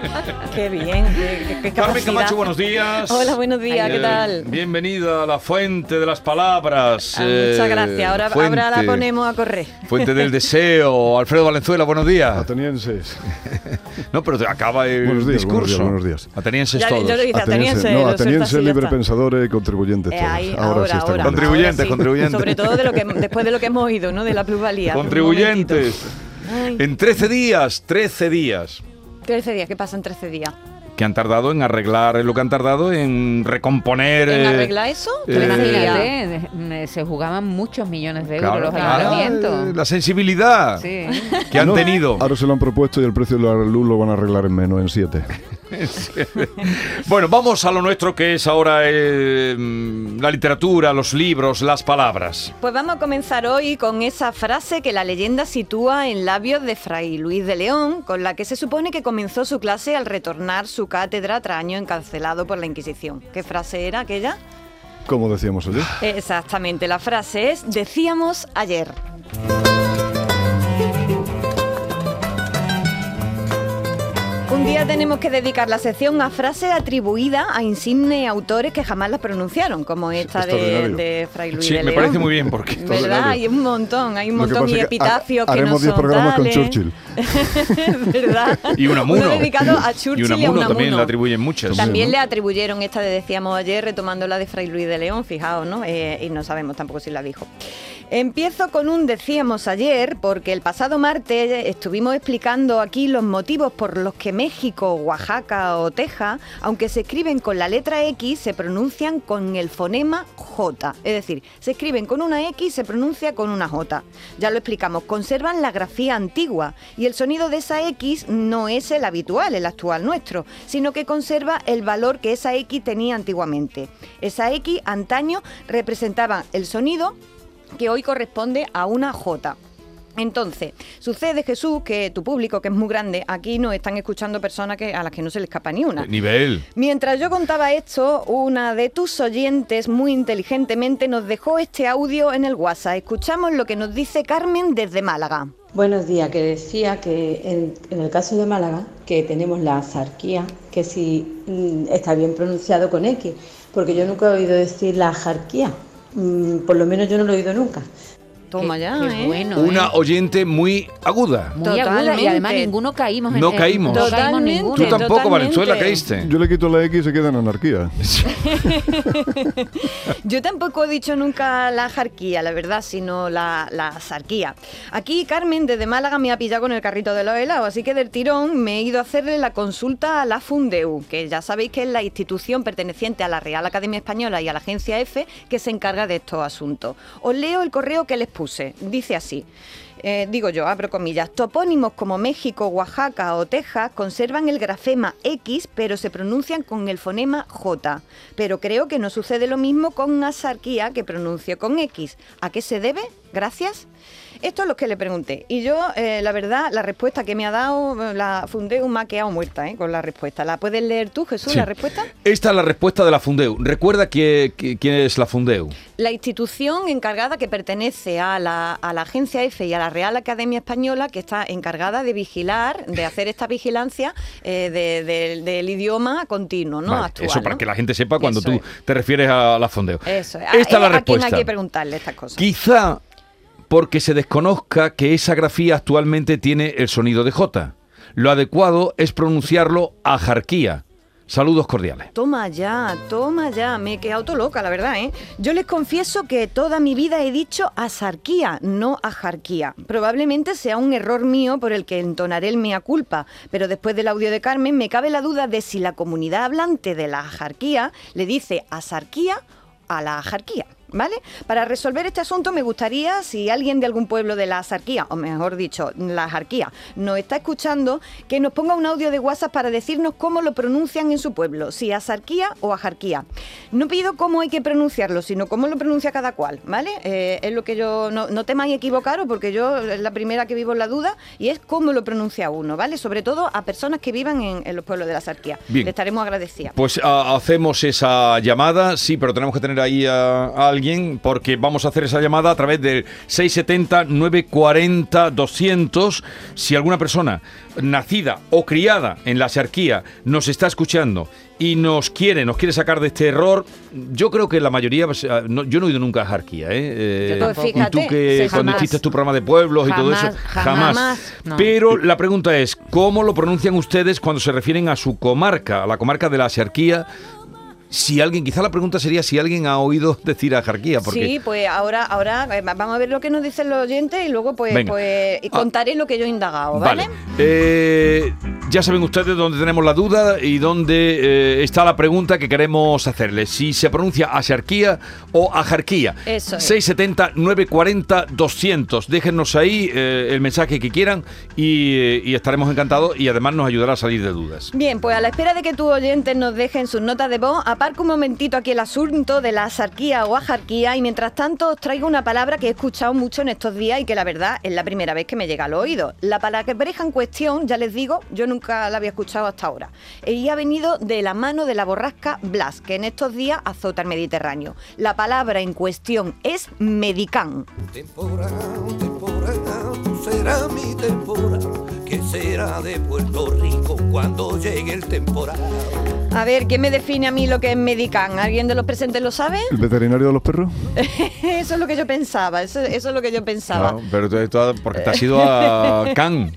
Qué bien, qué, qué- Carmen. Camacho, buenos días. Hola, buenos días, ¿qué Eh, tal? Bienvenida a la fuente de las palabras. Ah, eh, muchas gracias. Ahora, ahora la fuente- ponemos a correr. Fuente del deseo. Alfredo Valenzuela, buenos días. Atenienses. No, pero te acaba el Buenos días, buenos discurso. días, buenos días. Atenienses Ya- todos. yo lo hice. ateniense, no, lo ateniense, sueltas y ya libre está. pensadores, contribuyentes Eh, todos. ahí, ahora, ahora, sí está ahora. Contribuyentes, Ahora sí. contribuyentes. Sobre todo de lo que, después de lo que hemos oído, ¿no? De la plusvalía. Contribuyentes. En 13 días, 13 días. Ay, 13 días, ¿qué pasa en 13 días? Que han tardado en arreglar lo que han tardado en recomponer. ¿En eh, arreglar eso? eh, 13 días. Imagínate, de- se jugaban muchos millones de euros claro, los ah, ayuntamientos. la sensibilidad Sí. que han No, tenido. Ahora se lo han propuesto y el precio de la luz lo van a arreglar en menos, en 7. Bueno, vamos a lo nuestro que es ahora eh, la literatura, los libros, las palabras. Pues vamos a comenzar hoy con esa frase que la leyenda sitúa en labios de Fray Luis de León, con la que se supone que comenzó su clase al retornar su cátedra tras años encarcelado por la Inquisición. ¿Qué frase era aquella? Como decíamos ayer. Exactamente, la frase es decíamos ayer. Un día tenemos que dedicar la sección a frases atribuidas a insignes autores que jamás las pronunciaron, como esta de, Fray Luis Sí, de me León. parece muy bien porque ¿Verdad? Hay un montón, hay un montón y es que epitafios ha- que no haremos son 10 programas con. Churchill. ¿Verdad? Y Unamuno. Uno dedicado a Churchill y y a Unamuno también le atribuyen muchas. También ¿no? le atribuyeron esta de decíamos ayer, retomando la de Fray Luis de León, fijaos, ¿no? Eh, y no sabemos tampoco si la dijo. Empiezo con un decíamos ayer, porque el pasado martes estuvimos explicando aquí los motivos por los que México, Oaxaca o Texas, aunque se escriben con la letra X, se pronuncian con el fonema J. Es decir, se escriben con una X y se pronuncia con una J. Ya lo explicamos, conservan la grafía antigua y el sonido de esa X no es el habitual, el actual nuestro, sino que conserva el valor que esa X tenía antiguamente. Esa X antaño representaba el sonido que hoy corresponde a una J. Entonces, sucede Jesús que tu público, que es muy grande, aquí nos están escuchando personas que, a las que no se le escapa ni una. Nivel. Mientras yo contaba esto, una de tus oyentes muy inteligentemente nos dejó este audio en el WhatsApp. Escuchamos lo que nos dice Carmen desde Málaga. Buenos días, que decía que en, en el caso de Málaga, que tenemos la azarquía, que si mm, está bien pronunciado con X, porque yo nunca he oído decir la ajarquía, Mm, por lo menos yo no lo he oído nunca. Toma Qué- ya, qué ¿eh? bueno, Una ¿eh? oyente muy aguda. Muy aguda y además ninguno caímos en No en- caímos. No caímos ninguno. Tú tampoco, totalmente. Valenzuela, caíste. Yo le quito la X y se queda en anarquía. Yo tampoco he dicho nunca la jarquía, la verdad, sino la, la azarquía. Aquí Carmen desde Málaga me ha pillado con el carrito de los helados, así que del tirón me he ido a hacerle la consulta a la Fundeu, que ya sabéis que es la institución perteneciente a la Real Academia Española y a la Agencia F que se encarga de estos asuntos. Os leo el correo que les puse. Dice así. eh, digo yo, abro comillas, topónimos como México, Oaxaca o Texas conservan el grafema X, pero se pronuncian con el fonema J. Pero creo que no sucede lo mismo con Asarquía, que pronuncio con X. ¿A qué se debe? Gracias. Esto es lo que le pregunté. Y yo, eh, la verdad, la respuesta que me ha dado eh, la Fundeu me ha quedado muerta eh, con la respuesta. ¿La puedes leer tú, Jesús, Sí. la respuesta? Esta es la respuesta de la Fundeu. Recuerda que- que- quién es la Fundeu. La institución encargada que pertenece a la, a la Agencia F y a la Real Academia Española, que está encargada de vigilar, de hacer esta vigilancia eh, de- de- del idioma continuo, ¿no? Vale, Actual, eso para ¿no? que la gente sepa cuando Eso tú es. te refieres a la Fundeu. Eso es. Esta es la a, a quién respuesta. hay que preguntarle estas cosas. Quizá porque se desconozca que esa grafía actualmente tiene el sonido de J. Lo adecuado es pronunciarlo a jarquía. Saludos cordiales. Toma ya, toma ya, me he quedado todo loca, la verdad, ¿eh? Yo les confieso que toda mi vida he dicho asarquía, no ajarquía. Probablemente sea un error mío por el que entonaré el mea culpa, pero después del audio de Carmen me cabe la duda de si la comunidad hablante de la ajarquía le dice asarquía a la ajarquía. ¿Vale? Para resolver este asunto me gustaría, si alguien de algún pueblo de la Azarquía, o mejor dicho, la Jarquía, nos está escuchando, que nos ponga un audio de WhatsApp para decirnos cómo lo pronuncian en su pueblo, si Azarquía o Ajarquía. No pido cómo hay que pronunciarlo, sino cómo lo pronuncia cada cual, ¿vale? Eh, es lo que yo, no, no temáis equivocaros, porque yo es la primera que vivo en la duda, y es cómo lo pronuncia uno, ¿vale? Sobre todo a personas que vivan en, en los pueblos de la Azarquía. Bien. Le estaremos agradecidas. Pues a- hacemos esa llamada, sí, pero tenemos que tener ahí a, a alguien porque vamos a hacer esa llamada a través del 670-940-200. Si alguna persona nacida o criada en la Xarquía nos está escuchando y nos quiere, nos quiere sacar de este error, yo creo que la mayoría, no- yo no he ido nunca a Jarquía, ¿eh? Yo Eh, tampoco. y tú que sí, cuando hiciste tu programa de pueblos y todo eso, Jamás, jamás. No. Pero la pregunta es, ¿cómo lo pronuncian ustedes cuando se refieren a su comarca, a la comarca de la Xarquía? Si alguien, quizá la pregunta sería si alguien ha oído decir a Jarquía, porque Sí, pues ahora, ahora eh, vamos a ver lo que nos dicen los oyentes y luego pues, pues y Ah. contaré lo que yo he indagado, ¿vale? Eh, ya saben ustedes dónde tenemos la duda y dónde eh, está la pregunta que queremos hacerles. Si se pronuncia Axarquía o Ajarquía. Eso es. 670 940 200. Déjennos ahí eh, el mensaje que quieran y, y estaremos encantados y además nos ayudará a salir de dudas. Bien, pues a la espera de que tus oyentes nos dejen sus notas de voz, aparco un momentito aquí el asunto de la asarquía o ajarquía y mientras tanto os traigo una palabra que he escuchado mucho en estos días y que la verdad es la primera vez que me llega al oído. La palabra en cuestión, ya les digo, yo nunca la había escuchado hasta ahora. Y ha venido de la mano de la borrasca Blas, que en estos días azota el Mediterráneo. La palabra en cuestión es medicán. Temporada, temporada, tú serás mi temporada. ¿Qué será de Puerto Rico cuando llegue el temporal? A ver, ¿quién me define a mí lo que es medicán? ¿Alguien de los presentes lo sabe? ¿El veterinario de los perros? Eso es lo que yo pensaba, eso, eso es lo que yo pensaba. No, pero tú- tú- porque te has ido a Cannes.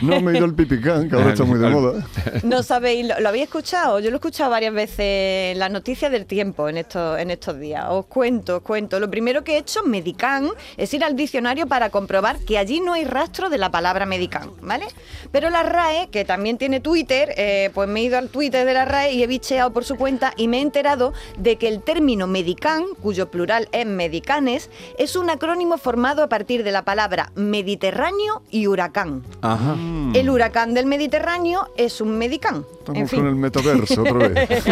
No, me he ido al pipicán, que ahora está muy de moda. No sabéis, ¿lo, lo habéis escuchado? Yo lo he escuchado varias veces en las noticias del tiempo en estos, en estos días. Os cuento, os cuento. Lo primero que he hecho, medicán, es ir al diccionario para comprobar que allí no hay rastro de la palabra medicán, ¿vale? Pero la RAE, que también tiene Twitter, eh, pues me he ido al Twitter de la RAE y he bicheado por su cuenta y me he enterado de que el término medicán, cuyo plural es medicanes, es un acrónimo formado a partir de la palabra Mediterráneo y huracán. Ajá. El huracán del Mediterráneo es un medicán. Estamos en fin. con el metaverso otra vez. Esto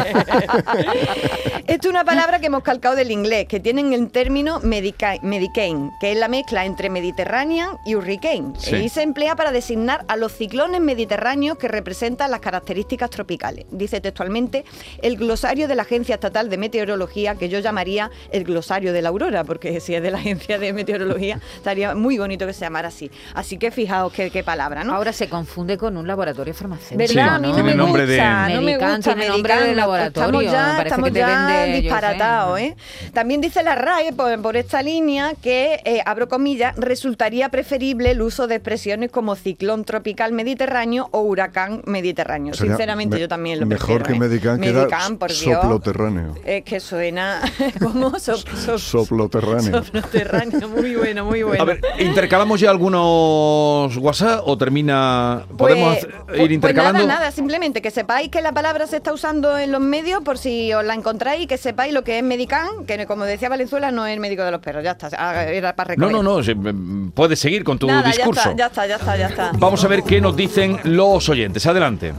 es una palabra que hemos calcado del inglés, que tienen el término medica- Medicaine, que es la mezcla entre Mediterranean y Hurricane. Sí. Y se emplea para designar a los ciclones mediterráneos que representan las características tropicales. Dice textualmente el glosario de la Agencia Estatal de Meteorología, que yo llamaría el glosario de la aurora, porque si es de la Agencia de Meteorología, estaría muy bonito que se llamara así. Así que fijaos qué, qué palabra, ¿no? Ahora se confunde con un laboratorio farmacéutico. ¿Verdad? Sí, a mí no nombre de- no me gusta tiene nombre de laboratorio, Estamos ya, estamos que te ya vende, yo sé. disparatados, ¿eh? También dice la RAE por, por esta línea que, eh, abro comillas, resultaría preferible el uso de expresiones como ciclón tropical mediterráneo o huracán mediterráneo. Sería Sinceramente me- yo también lo Mejor prefiero, que ¿eh? Medicán, que Medicán, por Dios. soploterráneo. Es que suena como sop, sop- Soploterráneo. soploterráneo. Muy bueno, muy bueno. A ver, ¿intercalamos ya algunos WhatsApp o termina? ¿Podemos Pues- hacer- pues- ir intercalando? Pues nada, nada, simplemente que sepáis que la palabra se está usando en los medios por si os la encontráis y que sepáis lo que es medicán, que como decía Valenzuela no es el médico de los perros, ya está, ah, era para No, recoger. no, no, se- mm, puedes seguir con tu Nada, discurso. Ya está, ya está, ya está, ya está. Vamos a ver qué nos dicen los oyentes. Adelante.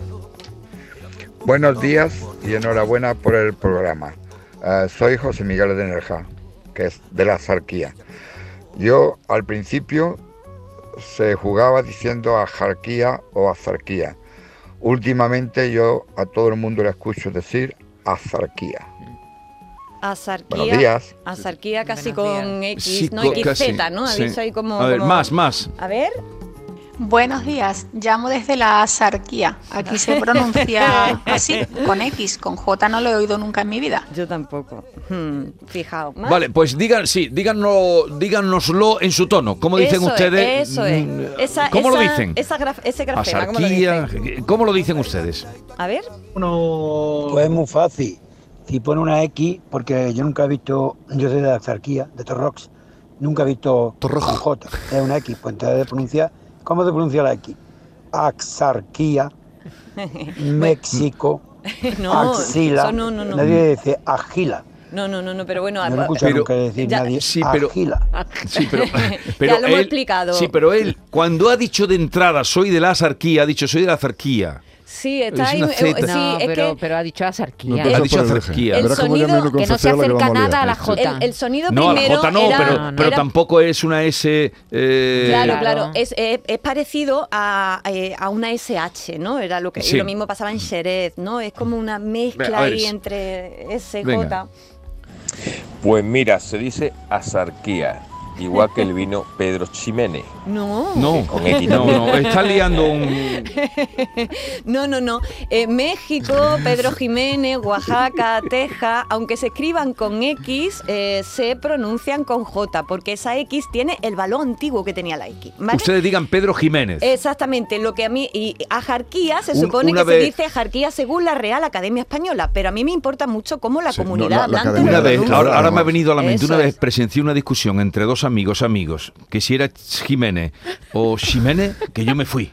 Buenos días y enhorabuena por el programa. Eh, soy José Miguel de Nerja, que es de la Zarquía. Yo al principio se jugaba diciendo ajarquía o azarquía. Últimamente yo a todo el mundo le escucho decir azarquía. Azarquía. Buenos días. Azarquía casi Buenos con X, Sí, no XZ, casi, ¿no? sí. Ahí como. A ver, como- más, más. A ver. Buenos días, llamo desde la Azarquía. Aquí se pronuncia así, con X, con J no lo he oído nunca en mi vida. Yo tampoco. Hmm, fijaos. ¿más? Vale, pues digan, sí, díganos, díganoslo en su tono. ¿Cómo dicen Eso es, ustedes? Eso es. Mm, Esa- ¿Cómo lo dicen? Esa graf- ese grafema, ¿cómo lo Asarquía, dicen? ¿Cómo lo dicen ustedes? A ver. Pues es muy fácil. Si pone una X, porque yo nunca he visto, yo soy de la Axarquía, de Torrox, nunca he visto con J, es una X, pues entonces de pronunciar, ¿cómo se pronuncia la X? Axarquía, México, no, axila, no, no, no. nadie dice agila, No, no, no, no, pero bueno, No escuchado Pero- nunca decir ya- nadie. Sí, pero- Agila. Sí, pero, Ya lo hemos él- explicado. Sí, pero él, cuando ha dicho de entrada, soy de la azarquía, ha dicho, soy de la azarquía. Sí, está es ahí. eh, sí, no, es pero, que pero ha dicho azarquía. No, Ha dicho el sonido- que no se acerca a nada a la Sí. J. el, el sonido No, a la primero J no, era, pero, No, no. pero era- tampoco es una S. eh, Claro, Claro. es, es- es parecido a, eh, a una SH, ¿no? Era lo que Sí. lo mismo pasaba en Jerez, ¿no? Es como una mezcla ver, ahí entre S, Venga. J. Pues mira, se dice azarquía, igual que el vino Pedro Ximénez. No. No, Con X no, no, está liando un. No, no, no. Eh, México, Pedro Jiménez, Oaxaca, Texas, aunque se escriban con X, eh, se pronuncian con J, porque esa X tiene el valor antiguo que tenía la X. ¿vale? Ustedes digan Pedro Jiménez. Exactamente, lo que a mí, y ajarquía se Un- supone que vez- se dice ajarquía según la Real Academia Española, pero a mí me importa mucho cómo la Sí, no, comunidad la- la hablante Academia lo Una vez, pronuncia. ahora, ahora me ha venido a la mente, Eso una vez es. presencié una discusión entre dos amigos, amigos, que si era Jiménez o Jiménez, que yo me fui.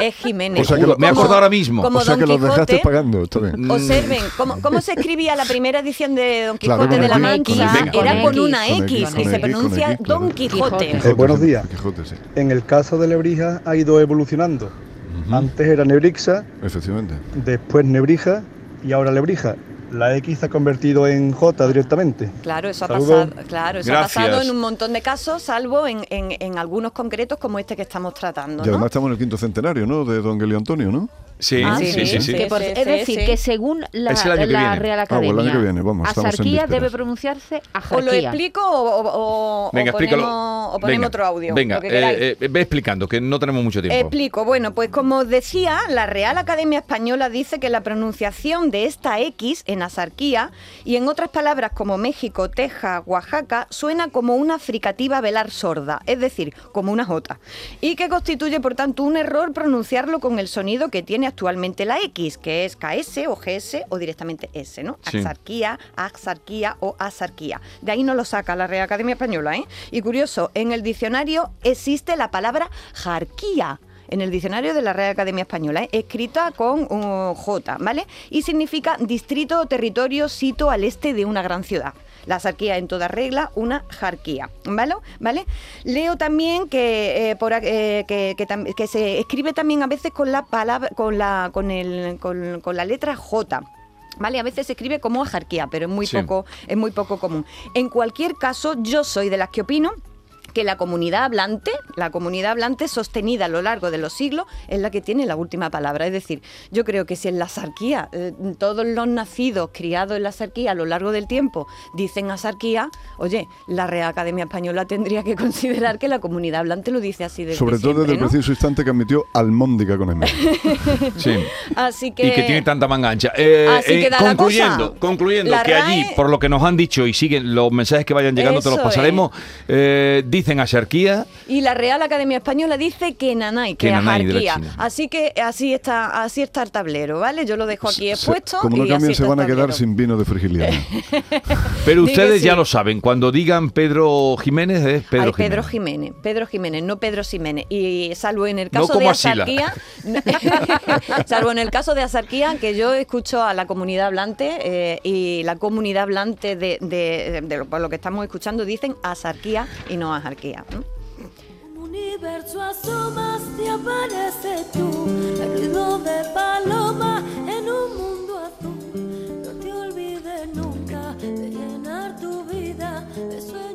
Es Jiménez. O sea que lo- me he acordado ahora mismo. Como O sea Don que los dejaste pagando, bien. Observen, ¿cómo, cómo se escribía la primera edición de Don Quijote de la Mancha? Era Con con X. una Con X, X, y se pronuncia X. Don Quijote. Quijote. Eh, buenos días. Quijote, sí. En el caso de Lebrija ha ido evolucionando. Antes era Nebrixa, Efectivamente. después Nebrija y ahora Lebrija. La X se ha convertido en J directamente. Claro, eso ha pasado, claro, eso ha pasado en un montón de casos, salvo en, en- en algunos concretos como este que estamos tratando. Y ¿no? además estamos en el quinto centenario, ¿no? De don Gelio Antonio, ¿no? Sí, Ah, sí, sí, sí, sí. Que por- Sí, es decir, sí. que según la, Es el año que la viene. Real Ah, bueno, el Academia, año que viene, vamos, estamos en azarquía debe pronunciarse ¿Os lo ajarquía. explico o, o- o- Venga, o ponemos, o ponemos Venga, otro audio? Venga, lo eh, eh, ve explicando, que no tenemos mucho tiempo. Explico. Bueno, pues como os decía, la Real Academia Española dice que la pronunciación de esta X en asarquía y en otras palabras como México, Texas, Oaxaca, suena como una fricativa velar sorda, es decir, como una J. Y que constituye, por tanto, un error pronunciarlo con el sonido que tiene actualmente la X, que es KS o GS o directamente S, ¿no? Sí. Axarquía, axarquía o asarquía. De ahí no lo saca la Real Academia Española, ¿eh? Y curioso, en el diccionario existe la palabra jarquía en el diccionario de la Real Academia Española, ¿eh? escrita con uh, J, ¿vale? Y significa distrito o territorio sito al este de una gran ciudad. La asarquía en toda regla, una jarquía, ¿vale? ¿Vale? Leo también que, eh, por, eh, que, que se escribe también a veces con la palabra, con la, con el, con, con la letra J. ¿Vale? A veces se escribe como ajarquía, pero es muy Sí. poco, es muy poco común. En cualquier caso, yo soy de las que opino que la comunidad hablante, la comunidad hablante sostenida a lo largo de los siglos, es la que tiene la última palabra. Es decir, yo creo que si en la sarquía, eh, todos los nacidos, criados en la sarquía a lo largo del tiempo, dicen asarquía, oye, la Real Academia Española tendría que considerar que la comunidad hablante lo dice así desde Sobre todo desde el preciso instante que admitió almóndiga con M. Sí. Así que... Y que tiene tanta manga ancha. Eh, Así eh, queda la concluyendo, cosa. concluyendo La que allí, por lo que nos han dicho y siguen los mensajes que vayan llegando, te los pasaremos, eh, dicen asarquía. Y la Real Academia Española dice que nanay, que Que nanay. Así que así está, así está el tablero, ¿vale? Yo lo dejo aquí Se- expuesto. como no cambien, se van a quedar sin vino de frigiliana. Pero ustedes ya lo saben, cuando digan Pedro Jiménez es Pedro Ay, Jiménez. Pedro Jiménez, Pedro Jiménez, no Pedro Ximénez. Y salvo en el No caso como de Asila. Asarquía, salvo en el caso de Asarquía, que yo escucho a la comunidad hablante eh, y la comunidad hablante de, de- de lo, por lo que estamos escuchando dicen Asarquía y no monarquía. Un universo asomas y aparece tú, el ruido de paloma en un mundo azul. No te olvides nunca de llenar tu vida de sueños.